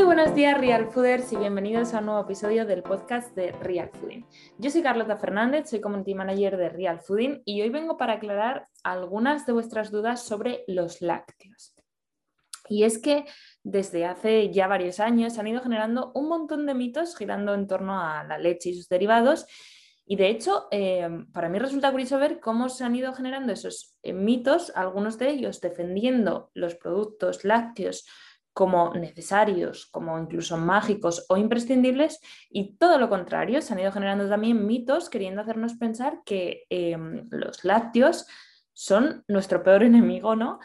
Muy buenos días Real Fooders y bienvenidos a un nuevo episodio del podcast de Real Fooding. Yo soy Carlota Fernández, soy Community Manager de Real Fooding y hoy vengo para aclarar algunas de vuestras dudas sobre los lácteos. Y es que desde hace ya varios años se han ido generando un montón de mitos girando en torno a la leche y sus derivados. Y de hecho, eh, para mí resulta curioso ver cómo se han ido generando esos eh, mitos, algunos de ellos defendiendo los productos lácteos como necesarios, como incluso mágicos o imprescindibles, y todo lo contrario, se han ido generando también mitos queriendo hacernos pensar que em, los lácteos son nuestro peor enemigo, ¿no?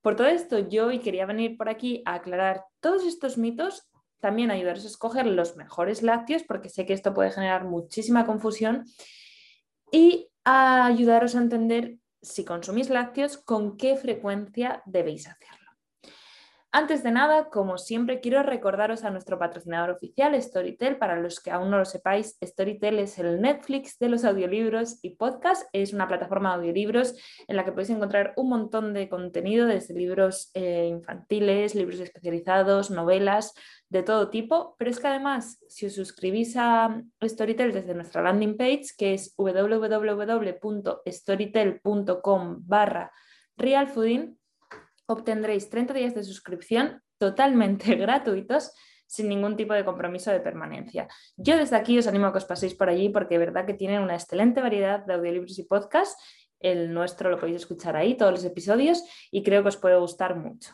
Por todo esto, yo hoy quería venir por aquí a aclarar todos estos mitos, también ayudaros a escoger los mejores lácteos, porque sé que esto puede generar muchísima confusión, y ayudaros a entender si consumís lácteos, con qué frecuencia debéis hacerlo. Antes de nada, como siempre, quiero recordaros a nuestro patrocinador oficial, Storytel. Para los que aún no lo sepáis, Storytel es el Netflix de los audiolibros y podcast. Es una plataforma de audiolibros en la que podéis encontrar un montón de contenido, desde libros eh, infantiles, libros especializados, novelas, de todo tipo. Pero es que además, si os suscribís a Storytel desde nuestra landing page, que es www.storytel.com barra realfooding, obtendréis 30 días de suscripción totalmente gratuitos sin ningún tipo de compromiso de permanencia. Yo desde aquí os animo a que os paséis por allí porque de verdad que tienen una excelente variedad de audiolibros y podcasts. El nuestro lo podéis escuchar ahí, todos los episodios, y creo que os puede gustar mucho.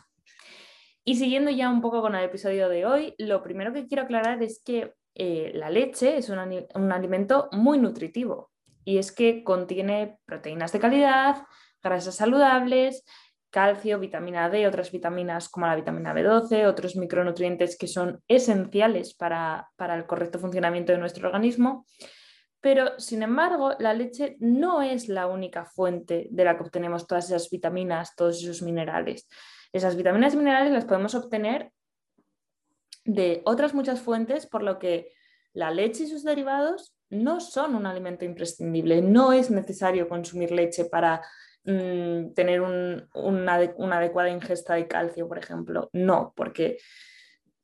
Y siguiendo ya un poco con el episodio de hoy, lo primero que quiero aclarar es que eh, la leche es un, un alimento muy nutritivo y es que contiene proteínas de calidad, grasas saludables, calcio, vitamina D, otras vitaminas como la vitamina B12, otros micronutrientes que son esenciales para, el correcto funcionamiento de nuestro organismo. Pero, sin embargo, la leche no es la única fuente de la que obtenemos todas esas vitaminas, todos esos minerales. Esas vitaminas y minerales las podemos obtener de otras muchas fuentes, por lo que la leche y sus derivados no son un alimento imprescindible. No es necesario consumir leche para Mm, tener una, adecuada ingesta de calcio, por ejemplo. No, porque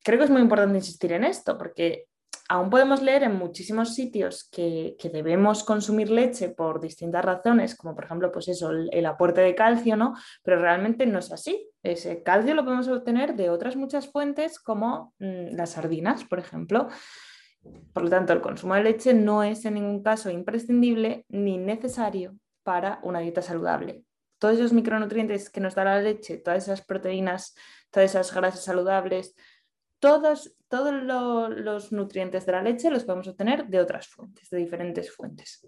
creo que es muy importante insistir en esto, porque aún podemos leer en muchísimos sitios que, debemos consumir leche por distintas razones, como por ejemplo, pues eso, el, aporte de calcio, ¿no? Pero realmente no es así. Ese calcio lo podemos obtener de otras muchas fuentes, como mm, las sardinas, por ejemplo. Por lo tanto, el consumo de leche no es en ningún caso imprescindible ni necesario para una dieta saludable. Todos esos micronutrientes que nos da la leche, todas esas proteínas, todas esas grasas saludables, todos, todos los nutrientes de la leche los podemos obtener de otras fuentes, de diferentes fuentes.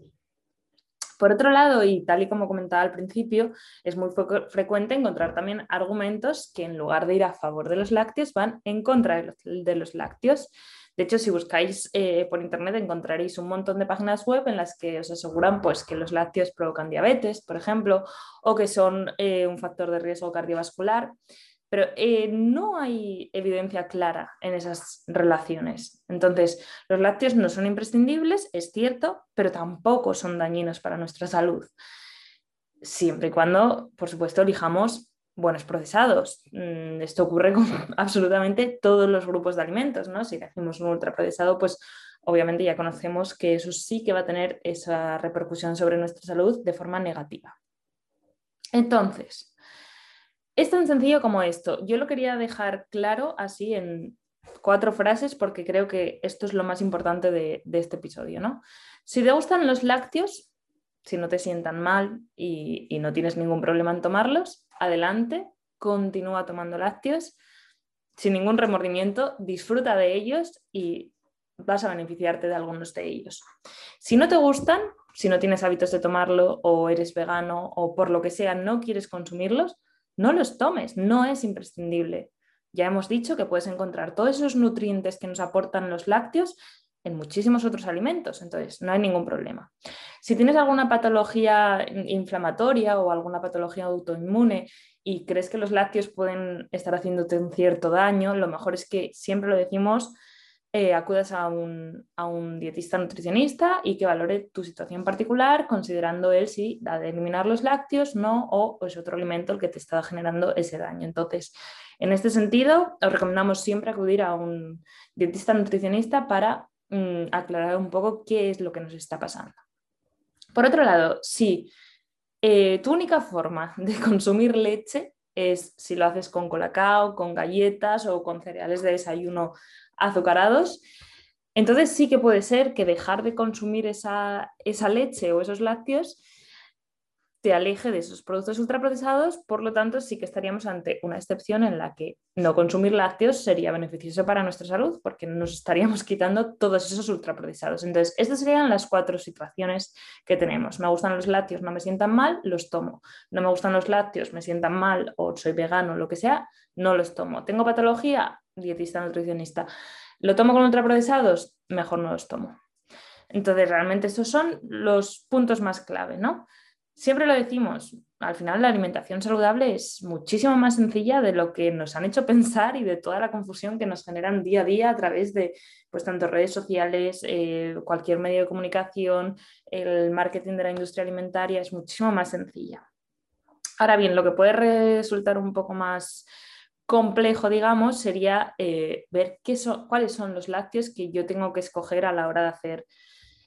Por otro lado, y tal y como comentaba al principio, es muy frecuente encontrar también argumentos que en lugar de ir a favor de los lácteos van en contra de los lácteos. De hecho, si buscáis eh, por internet encontraréis un montón de páginas web en las que os aseguran pues, que los lácteos provocan diabetes, por ejemplo, o que son eh, un factor de riesgo cardiovascular. Pero eh, no hay evidencia clara en esas relaciones. Entonces, los lácteos no son imprescindibles, es cierto, pero tampoco son dañinos para nuestra salud. Siempre y cuando, por supuesto, elijamos buenos procesados. Mm, esto ocurre con absolutamente todos los grupos de alimentos, ¿no? Si hacemos un ultraprocesado, pues obviamente ya conocemos que eso sí que va a tener esa repercusión sobre nuestra salud de forma negativa. Entonces, es tan sencillo como esto. Yo lo quería dejar claro así en cuatro frases porque creo que esto es lo más importante de, este episodio, ¿no? Si te gustan los lácteos, si no te sientan mal y no tienes ningún problema en tomarlos, adelante, continúa tomando lácteos sin ningún remordimiento, disfruta de ellos y vas a beneficiarte de algunos de ellos. Si no te gustan, si no tienes hábitos de tomarlo o eres vegano o por lo que sea no quieres consumirlos, no los tomes, no es imprescindible. Ya hemos dicho que puedes encontrar todos esos nutrientes que nos aportan los lácteos en muchísimos otros alimentos, entonces no hay ningún problema. Si tienes alguna patología inflamatoria o alguna patología autoinmune y crees que los lácteos pueden estar haciéndote un cierto daño, lo mejor es que siempre lo decimos, eh, acudas a un, a un, dietista nutricionista y que valore tu situación particular, considerando él si ha de eliminar los lácteos, no, o es otro alimento el que te está generando ese daño. Entonces, en este sentido, os recomendamos siempre acudir a un dietista nutricionista para mm, aclarar un poco qué es lo que nos está pasando. Por otro lado, si eh, tu única forma de consumir leche es si lo haces con colacao, con galletas o con cereales de desayuno azucarados, entonces sí que puede ser que dejar de consumir esa, esa leche o esos lácteos te aleje de esos productos ultraprocesados, por lo tanto sí que estaríamos ante una excepción en la que no consumir lácteos sería beneficioso para nuestra salud porque nos estaríamos quitando todos esos ultraprocesados. Entonces, estas serían las cuatro situaciones que tenemos. Me gustan los lácteos, no me sientan mal, los tomo. No me gustan los lácteos, me sientan mal o soy vegano, lo que sea, no los tomo. ¿Tengo patología? Dietista, nutricionista. ¿Lo tomo con ultraprocesados? Mejor no los tomo. Entonces, realmente estos son los puntos más clave, ¿no? Siempre lo decimos, al final la alimentación saludable es muchísimo más sencilla de lo que nos han hecho pensar y de toda la confusión que nos generan día a día a través de pues, tanto redes sociales, eh, cualquier medio de comunicación, el marketing de la industria alimentaria es muchísimo más sencilla. Ahora bien, lo que puede resultar un poco más complejo, digamos, sería eh, ver qué cuáles son los lácteos que yo tengo que escoger a la hora de hacer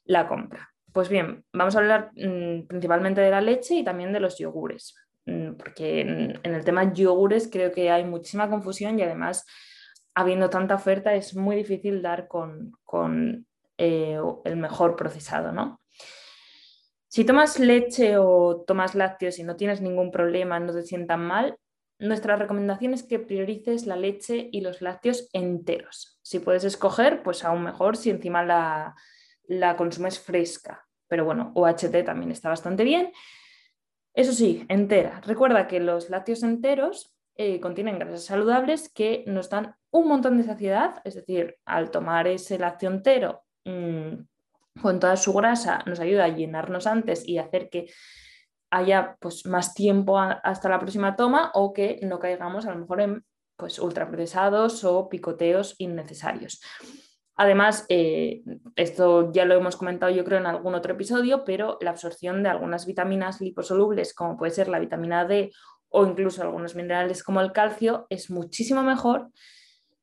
la compra. Pues bien, vamos a hablar mm, principalmente de la leche y también de los yogures, mm, porque en, el tema yogures creo que hay muchísima confusión y además, habiendo tanta oferta, es muy difícil dar con, eh, el mejor procesado, ¿no? Si tomas leche o tomas lácteos y no tienes ningún problema, no te sientan mal, nuestra recomendación es que priorices la leche y los lácteos enteros. Si puedes escoger, pues aún mejor si encima la, la consumes fresca. Pero bueno, OHT también está bastante bien. Eso sí, entera. Recuerda que los lácteos enteros eh, contienen grasas saludables que nos dan un montón de saciedad, es decir, al tomar ese lácteo entero mm, con toda su grasa nos ayuda a llenarnos antes y hacer que haya pues, más tiempo hasta la próxima toma o que no caigamos a lo mejor en pues, ultraprocesados o picoteos innecesarios. Además, eh, esto ya lo hemos comentado yo creo en algún otro episodio, pero la absorción de algunas vitaminas liposolubles, como puede ser la vitamina D o incluso algunos minerales como el calcio, es muchísimo mejor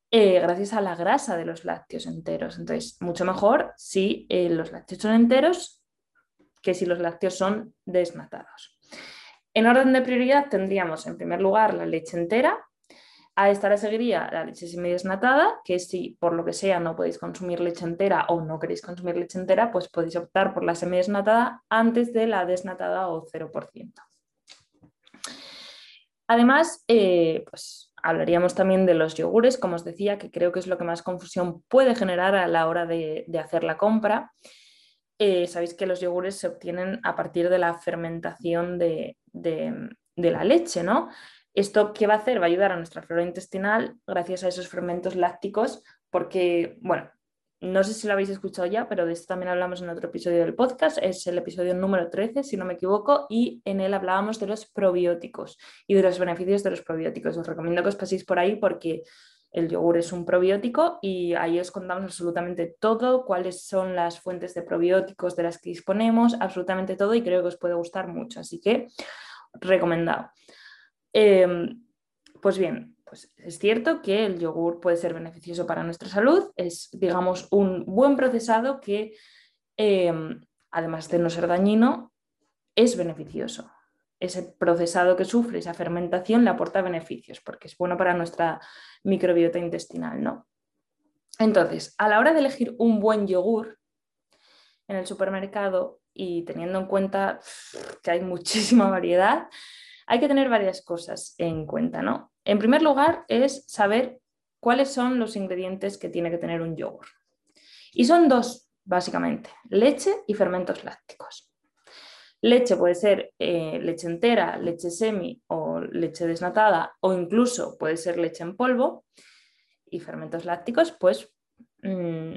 eh, gracias a la grasa de los lácteos enteros. Entonces, mucho mejor si eh, los lácteos son enteros que si los lácteos son desnatados. En orden de prioridad tendríamos en primer lugar la leche entera, a esta le seguiría la leche desnatada, que si por lo que sea no podéis consumir leche entera o no queréis consumir leche entera, pues podéis optar por la semidesnatada antes de la desnatada o 0%. Además, eh, pues hablaríamos también de los yogures, como os decía, que creo que es lo que más confusión puede generar a la hora de, hacer la compra. Eh, sabéis que los yogures se obtienen a partir de la fermentación de, de la leche, ¿no? ¿Esto qué va a hacer? Va a ayudar a nuestra flora intestinal gracias a esos fermentos lácticos, porque, bueno, no sé si lo habéis escuchado ya, pero de esto también hablamos en otro episodio del podcast, es el episodio número 13, si no me equivoco, y en él hablábamos de los probióticos y de los beneficios de los probióticos. Os recomiendo que os paséis por ahí porque el yogur es un probiótico y ahí os contamos absolutamente todo, cuáles son las fuentes de probióticos de las que disponemos, absolutamente todo y creo que os puede gustar mucho. Así que recomendado. Em, pues bien, pues es cierto que el yogur puede ser beneficioso para nuestra salud, es, digamos, un buen procesado que, em, además de no ser dañino, es beneficioso. Ese procesado que sufre, esa fermentación, le aporta beneficios porque es bueno para nuestra microbiota intestinal, ¿no? Entonces, a la hora de elegir un buen yogur en el supermercado y teniendo en cuenta que hay muchísima variedad, hay que tener varias cosas en cuenta, ¿no? En primer lugar, es saber cuáles son los ingredientes que tiene que tener un yogur. Y son dos, básicamente, leche y fermentos lácticos. Leche puede ser eh, leche entera, leche semi o leche desnatada o incluso puede ser leche en polvo. Y fermentos lácticos, pues mm,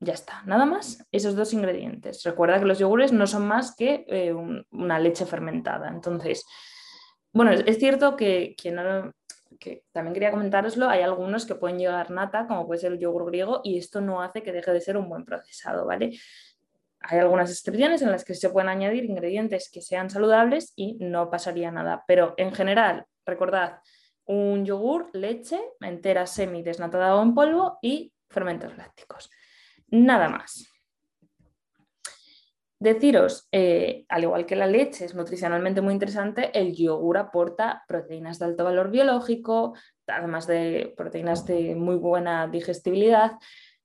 ya está, nada más, esos dos ingredientes. Recuerda que los yogures no son más que eh, una leche fermentada. Entonces, bueno, es cierto que, que también quería comentaroslo, hay algunos que pueden llegar nata, como puede ser el yogur griego, y esto no hace que deje de ser un buen procesado, ¿vale? Hay algunas excepciones en las que se pueden añadir ingredientes que sean saludables y no pasaría nada, pero en general, recordad, un yogur, leche entera semi desnatada o en polvo y fermentos lácticos. Nada más. Deciros, eh, al igual que la leche es nutricionalmente muy interesante, el yogur aporta proteínas de alto valor biológico, además de proteínas de muy buena digestibilidad,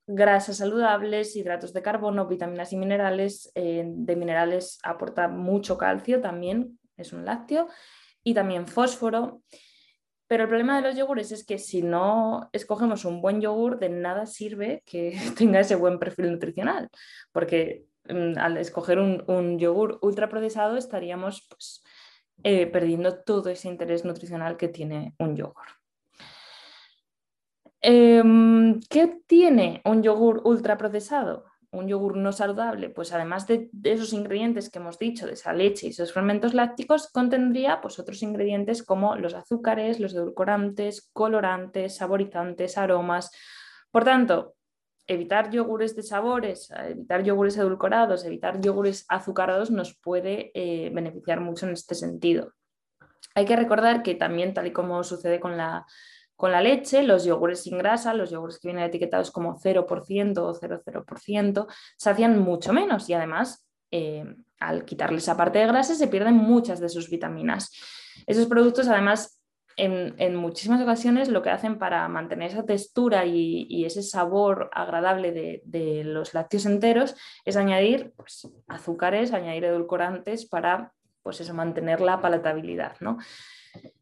grasas saludables, hidratos de carbono, vitaminas y minerales. Eh, de minerales aporta mucho calcio también, es un lácteo, y también fósforo. Pero el problema de los yogures es que si no escogemos un buen yogur, de nada sirve que tenga ese buen perfil nutricional, porque al escoger un, yogur ultraprocesado estaríamos pues, eh, perdiendo todo ese interés nutricional que tiene un yogur. Em, ¿Qué tiene un yogur ultraprocesado? Un yogur no saludable, pues además de, esos ingredientes que hemos dicho, de esa leche y esos fermentos lácticos, contendría pues, otros ingredientes como los azúcares, los edulcorantes, colorantes, saborizantes, aromas. Por tanto, evitar yogures de sabores, evitar yogures edulcorados, evitar yogures azucarados nos puede eh, beneficiar mucho en este sentido. Hay que recordar que también, tal y como sucede con la, con la leche, los yogures sin grasa, los yogures que vienen etiquetados como 0% o 0,0%, se hacían mucho menos y además eh, al quitarle esa parte de grasa se pierden muchas de sus vitaminas. Esos productos además en, muchísimas ocasiones lo que hacen para mantener esa textura y, ese sabor agradable de, los lácteos enteros es añadir pues, azúcares, añadir edulcorantes para pues eso, mantener la palatabilidad. ¿no?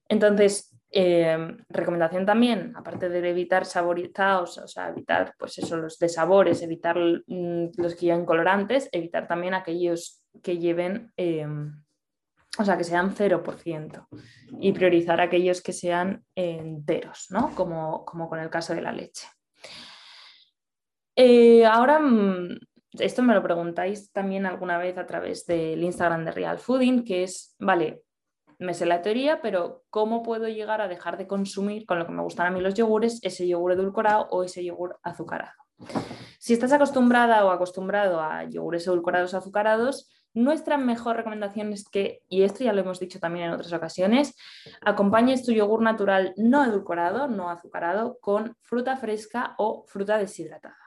Entonces, eh, recomendación también, aparte de evitar saborizados, o sea, evitar pues eso, los de sabores, evitar mm, los que lleven colorantes, evitar también aquellos que lleven... Eh, o sea, que sean 0% y priorizar aquellos que sean enteros, ¿no? como, con el caso de la leche. Eh, ahora, mm, esto me lo preguntáis también alguna vez a través del Instagram de Real Fooding, que es, vale, me sé la teoría, pero ¿cómo puedo llegar a dejar de consumir con lo que me gustan a mí los yogures, ese yogur edulcorado o ese yogur azucarado? Si estás acostumbrada o acostumbrado a yogures edulcorados o azucarados, nuestra mejor recomendación es que, y esto ya lo hemos dicho también en otras ocasiones, acompañes tu yogur natural no edulcorado, no azucarado, con fruta fresca o fruta deshidratada.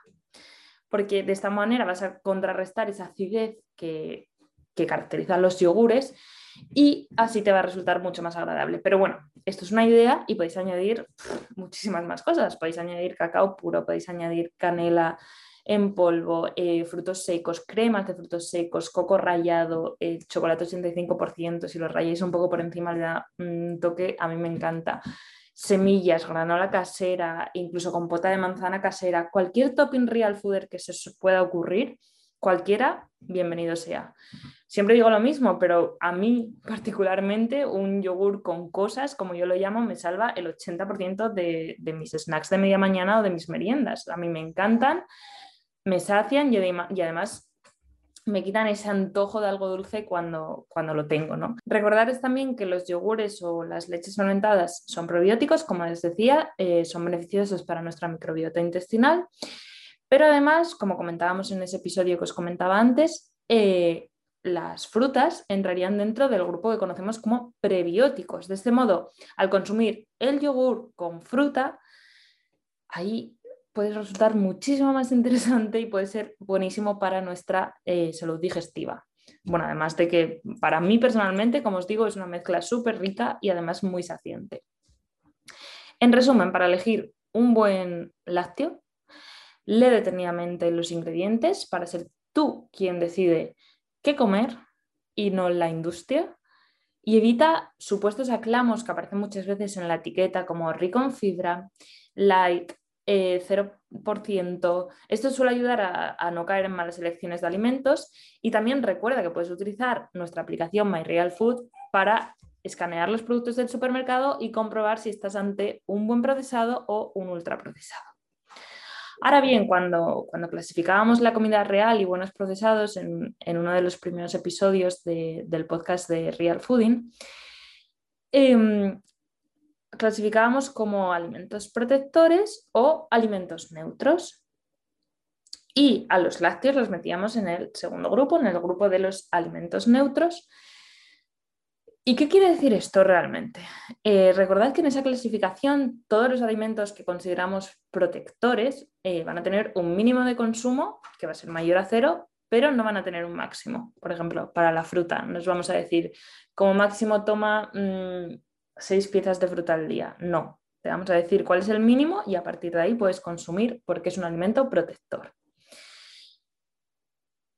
Porque de esta manera vas a contrarrestar esa acidez que, que caracteriza los yogures y así te va a resultar mucho más agradable. Pero bueno, esto es una idea y podéis añadir muchísimas más cosas. Podéis añadir cacao puro, podéis añadir canela, en polvo, eh, frutos secos, cremas de frutos secos, coco rallado, eh, chocolate 85%, si lo rayáis un poco por encima le da un toque, a mí me encanta. Semillas, granola casera, incluso compota de manzana casera, cualquier topping real fooder que se pueda ocurrir, cualquiera, bienvenido sea. Siempre digo lo mismo, pero a mí particularmente un yogur con cosas, como yo lo llamo, me salva el 80% de, de mis snacks de media mañana o de mis meriendas. A mí me encantan me sacian y, además me quitan ese antojo de algo dulce cuando, cuando lo tengo. ¿no? Recordaros también que los yogures o las leches fermentadas son probióticos, como les decía, eh, son beneficiosos para nuestra microbiota intestinal, pero además, como comentábamos en ese episodio que os comentaba antes, eh, las frutas entrarían dentro del grupo que conocemos como prebióticos. De este modo, al consumir el yogur con fruta, ahí puede resultar muchísimo más interesante y puede ser buenísimo para nuestra eh, salud digestiva. Bueno, además de que para mí personalmente, como os digo, es una mezcla súper rica y además muy saciante. En resumen, para elegir un buen lácteo, lee detenidamente los ingredientes para ser tú quien decide qué comer y no la industria. Y evita supuestos aclamos que aparecen muchas veces en la etiqueta como rico en fibra, light, 0%. Eh, Esto suele ayudar a, no caer en malas elecciones de alimentos y también recuerda que puedes utilizar nuestra aplicación MyRealFood para escanear los productos del supermercado y comprobar si estás ante un buen procesado o un ultraprocesado. Ahora bien, cuando, cuando clasificábamos la comida real y buenos procesados en, uno de los primeros episodios del podcast de Real Fooding, em, clasificábamos como alimentos protectores o alimentos neutros. Y a los lácteos los metíamos en el segundo grupo, en el grupo de los alimentos neutros. ¿Y qué quiere decir esto realmente? Eh, recordad que en esa clasificación todos los alimentos que consideramos protectores eh, van a tener un mínimo de consumo que va a ser mayor a cero, pero no van a tener un máximo. Por ejemplo, para la fruta, nos vamos a decir, como máximo toma mm, seis piezas de fruta al día. No, te vamos a decir cuál es el mínimo y a partir de ahí puedes consumir porque es un alimento protector.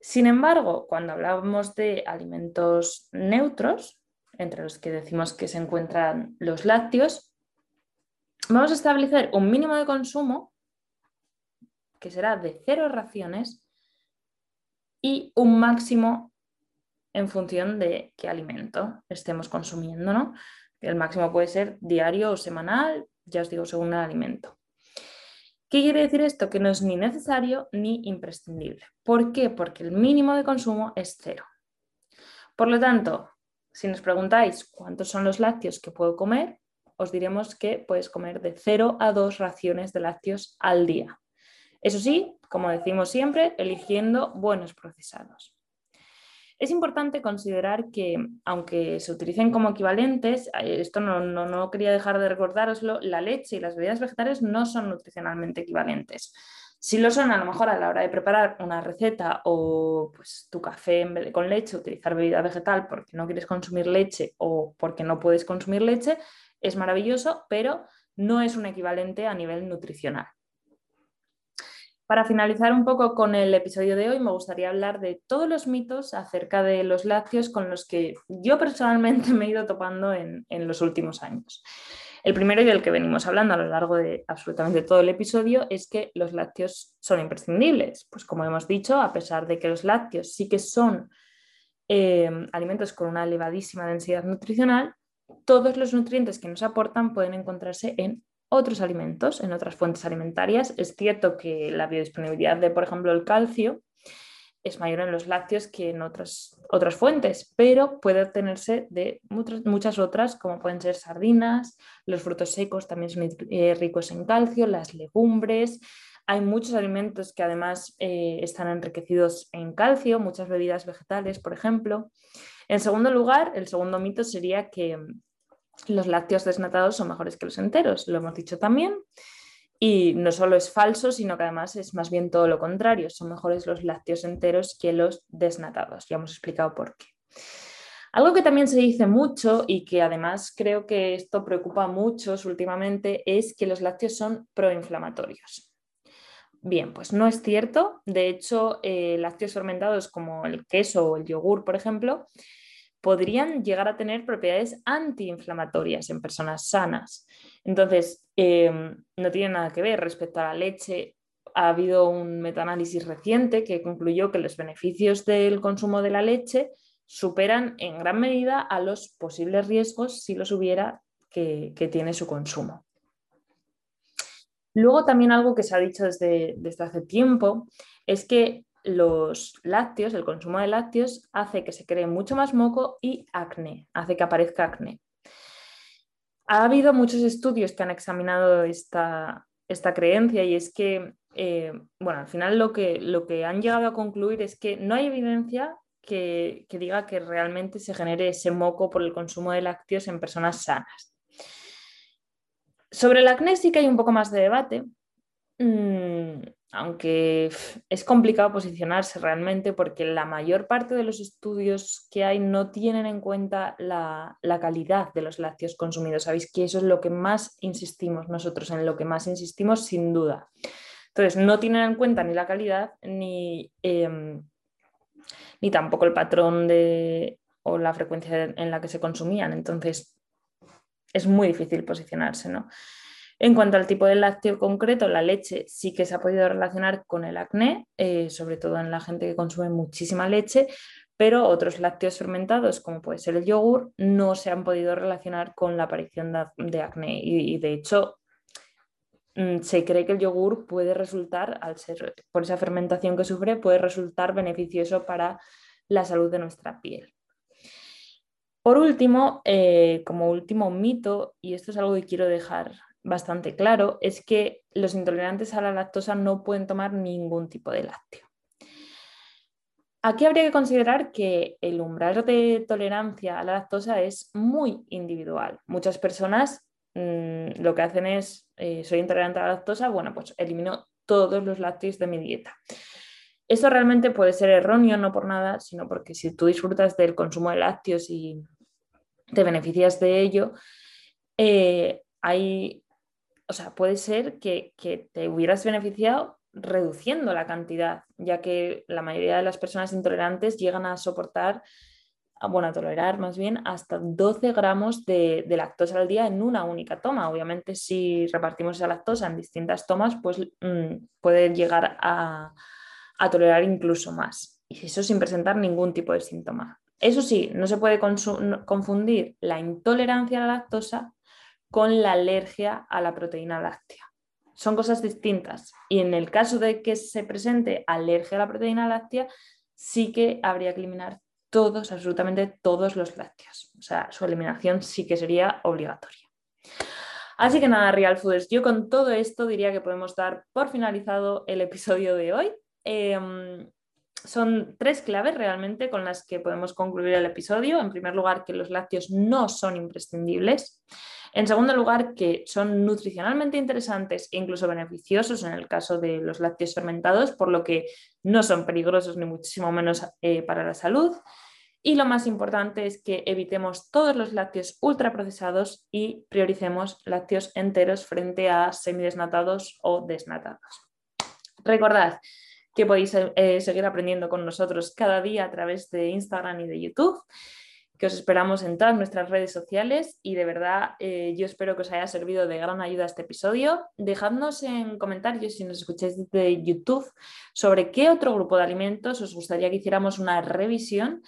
Sin embargo, cuando hablamos de alimentos neutros, entre los que decimos que se encuentran los lácteos, vamos a establecer un mínimo de consumo que será de cero raciones y un máximo en función de qué alimento estemos consumiendo, ¿no? El máximo puede ser diario o semanal, ya os digo, según el alimento. ¿Qué quiere decir esto? Que no es ni necesario ni imprescindible. ¿Por qué? Porque el mínimo de consumo es cero. Por lo tanto, si nos preguntáis cuántos son los lácteos que puedo comer, os diremos que puedes comer de 0 a 2 raciones de lácteos al día. Eso sí, como decimos siempre, eligiendo buenos procesados. Es importante considerar que, aunque se utilicen como equivalentes, eh, esto no, no, quería dejar de recordároslo, la leche y las bebidas vegetales no son nutricionalmente equivalentes. Si lo son, a lo mejor a la hora de preparar una receta o pues, tu café con leche, utilizar bebida vegetal porque no quieres consumir leche o porque no puedes consumir leche, es maravilloso, pero no es un equivalente a nivel nutricional. Para finalizar un poco con el episodio de hoy, me gustaría hablar de todos los mitos acerca de los lácteos con los que yo personalmente me he ido topando en, los últimos años. El primero y del que venimos hablando a lo largo de absolutamente todo el episodio es que los lácteos son imprescindibles. Pues como hemos dicho, a pesar de que los lácteos sí que son eh, alimentos con una elevadísima densidad nutricional, todos los nutrientes que nos aportan pueden encontrarse en otros alimentos, en otras fuentes alimentarias. Es cierto que la biodisponibilidad de, por ejemplo, el calcio es mayor en los lácteos que en otras, otras fuentes, pero puede obtenerse de muchas, otras, como pueden ser sardinas, los frutos secos también son eh, ricos en calcio, las legumbres. Hay muchos alimentos que además eh, están enriquecidos en calcio, muchas bebidas vegetales, por ejemplo. En segundo lugar, el segundo mito sería que los lácteos desnatados son mejores que los enteros, lo hemos dicho también. Y no solo es falso, sino que además es más bien todo lo contrario. Son mejores los lácteos enteros que los desnatados. Ya hemos explicado por qué. Algo que también se dice mucho y que además creo que esto preocupa a muchos últimamente es que los lácteos son proinflamatorios. Bien, pues no es cierto. De hecho, eh, lácteos fermentados como el queso o el yogur, por ejemplo, podrían llegar a tener propiedades antiinflamatorias en personas sanas. Entonces, em, no tiene nada que ver respecto a la leche. Ha habido un metaanálisis reciente que concluyó que los beneficios del consumo de la leche superan en gran medida a los posibles riesgos, si los hubiera, que, tiene su consumo. Luego también algo que se ha dicho desde, desde hace tiempo es que los lácteos, el consumo de lácteos, hace que se cree mucho más moco y acné, hace que aparezca acné. Ha habido muchos estudios que han examinado esta, creencia y es que, eh, bueno, al final lo que, lo que han llegado a concluir es que no hay evidencia que, que diga que realmente se genere ese moco por el consumo de lácteos en personas sanas. Sobre el acné sí que hay un poco más de debate. Mm, aunque es complicado posicionarse realmente porque la mayor parte de los estudios que hay no tienen en cuenta la, calidad de los lácteos consumidos. Sabéis que eso es lo que más insistimos nosotros, en lo que más insistimos sin duda. Entonces, no tienen en cuenta ni la calidad ni, em, ni tampoco el patrón de, o la frecuencia en la que se consumían. Entonces, es muy difícil posicionarse, ¿no? En cuanto al tipo de lácteo concreto, la leche sí que se ha podido relacionar con el acné, eh, sobre todo en la gente que consume muchísima leche, pero otros lácteos fermentados, como puede ser el yogur, no se han podido relacionar con la aparición de, acné. Y, de hecho, mm, se cree que el yogur puede resultar, al ser por esa fermentación que sufre, puede resultar beneficioso para la salud de nuestra piel. Por último, eh, como último mito, y esto es algo que quiero dejar bastante claro, es que los intolerantes a la lactosa no pueden tomar ningún tipo de lácteo. Aquí habría que considerar que el umbral de tolerancia a la lactosa es muy individual. Muchas personas mm, lo que hacen es, eh, soy intolerante a la lactosa, bueno, pues elimino todos los lácteos de mi dieta. Esto realmente puede ser erróneo, no por nada, sino porque si tú disfrutas del consumo de lácteos y te beneficias de ello, eh, hay, o sea, puede ser que, te hubieras beneficiado reduciendo la cantidad, ya que la mayoría de las personas intolerantes llegan a soportar, bueno, a tolerar más bien hasta 12 gramos de, lactosa al día en una única toma. Obviamente, si repartimos esa lactosa en distintas tomas, pues mm, puede llegar a, a tolerar incluso más. Y eso sin presentar ningún tipo de síntoma. Eso sí, no se puede confundir la intolerancia a la lactosa con la alergia a la proteína láctea. Son cosas distintas. Y en el caso de que se presente alergia a la proteína láctea, sí que habría que eliminar todos, absolutamente todos los lácteos. O sea, su eliminación sí que sería obligatoria. Así que nada, Real Fooders, yo con todo esto diría que podemos dar por finalizado el episodio de hoy. Em, son tres claves realmente con las que podemos concluir el episodio. En primer lugar, que los lácteos no son imprescindibles. En segundo lugar, que son nutricionalmente interesantes e incluso beneficiosos en el caso de los lácteos fermentados, por lo que no son peligrosos ni muchísimo menos eh, para la salud. Y lo más importante es que evitemos todos los lácteos ultraprocesados y prioricemos lácteos enteros frente a semidesnatados o desnatados. Recordad, que podéis eh, seguir aprendiendo con nosotros cada día a través de Instagram y de YouTube, que os esperamos en todas nuestras redes sociales y de verdad eh, yo espero que os haya servido de gran ayuda este episodio. Dejadnos en comentarios si nos escucháis desde YouTube sobre qué otro grupo de alimentos os gustaría que hiciéramos una revisión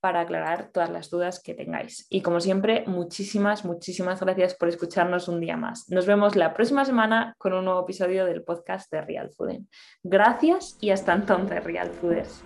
para aclarar todas las dudas que tengáis. Y como siempre, muchísimas, muchísimas gracias por escucharnos un día más. Nos vemos la próxima semana con un nuevo episodio del podcast de Real Food. Gracias y hasta entonces, Real Fooders.